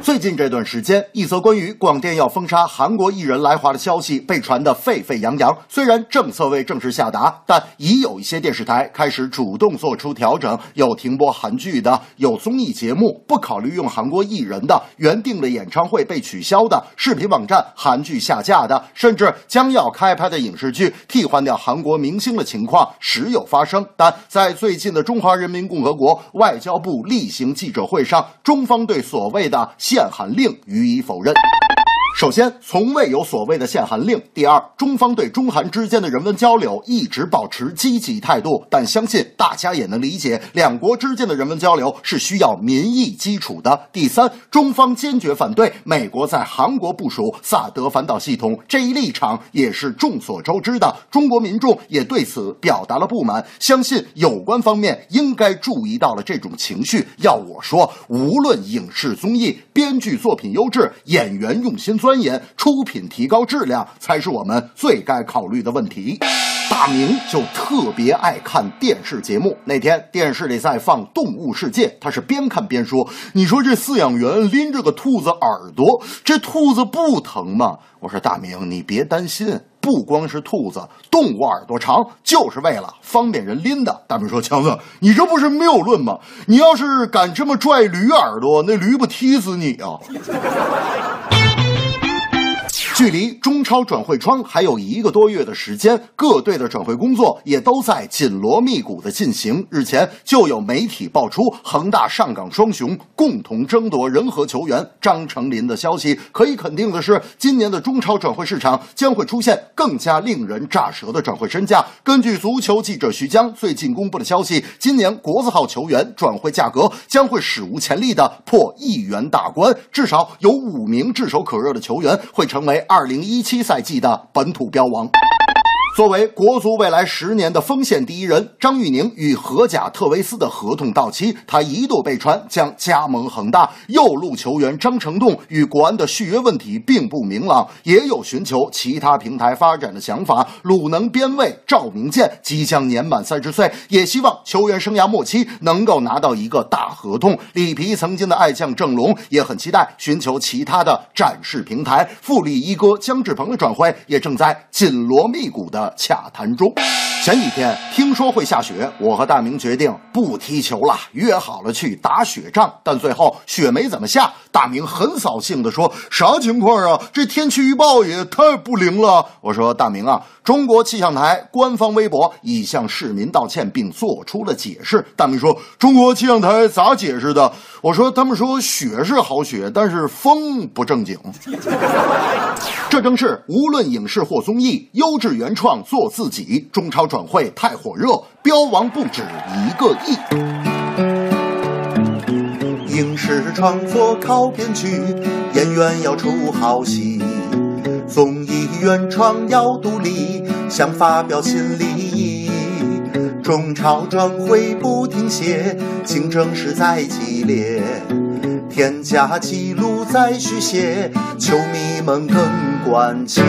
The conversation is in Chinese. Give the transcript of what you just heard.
最近这段时间，一则关于广电要封杀韩国艺人来华的消息被传得沸沸扬扬。虽然政策未正式下达，但已有一些电视台开始主动做出调整，有停播韩剧的，有综艺节目不考虑用韩国艺人的，原定的演唱会被取消的，视频网站韩剧下架的，甚至将要开拍的影视剧替换掉韩国明星的情况时有发生。但在最近的中华人民共和国外交部例行记者会。上，中方对所谓的限韩令予以否认。首先，从未有所谓的限韩令。第二，中方对中韩之间的人文交流一直保持积极态度，但相信大家也能理解，两国之间的人文交流是需要民意基础的。第三，中方坚决反对美国在韩国部署萨德反导系统，这一立场也是众所周知的。中国民众也对此表达了不满，相信有关方面应该注意到了这种情绪。要我说，无论影视综艺编剧作品优质，演员用心。钻研出品，提高质量才是我们最该考虑的问题。大明就特别爱看电视节目。那天电视里在放《动物世界》，他是边看边说：“你说这饲养员拎着个兔子耳朵，这兔子不疼吗？”我说：“大明，你别担心，不光是兔子，动物耳朵长就是为了方便人拎的。”大明说：“强子，你这不是谬论吗？你要是敢这么拽驴耳朵，那驴不踢死你啊！”距离中超转会窗还有一个多月的时间，各队的转会工作也都在紧锣密鼓的进行。日前就有媒体爆出恒大、上港双雄共同争夺人和球员张成林的消息。可以肯定的是，今年的中超转会市场将会出现更加令人咋舌的转会身价。根据足球记者徐江最近公布的消息，今年国字号球员转会价格将会史无前例的破亿元大关，至少有五名炙手可热的球员会成为。二零一七赛季的本土标王。作为国足未来十年的锋线第一人，张玉宁与荷甲特维斯的合同到期，他一度被传将加盟恒大。右路球员张成栋与国安的续约问题并不明朗，也有寻求其他平台发展的想法。鲁能边卫赵明剑即将年满三十岁，也希望球员生涯末期能够拿到一个大合同。里皮曾经的爱将郑龙也很期待寻求其他的展示平台。富力一哥姜志鹏的转会也正在紧锣密鼓的。洽谈中，前几天听说会下雪，我和大明决定不踢球了，约好了去打雪仗。但最后雪没怎么下，大明很扫兴地说：“啥情况啊？这天气预报也太不灵了。”我说：“大明啊，中国气象台官方微博已向市民道歉并做出了解释。”大明说：“中国气象台咋解释的？”我说：“他们说雪是好雪，但是风不正经。”这正是无论影视或综艺，优质原创做自己。中超转会太火热，标王不止一个亿。影视创作靠编剧，演员要出好戏。综艺原创要独立，想发表新立意。中超转会不停歇，竞争实在激烈。添加记录再续写，球迷们更关切。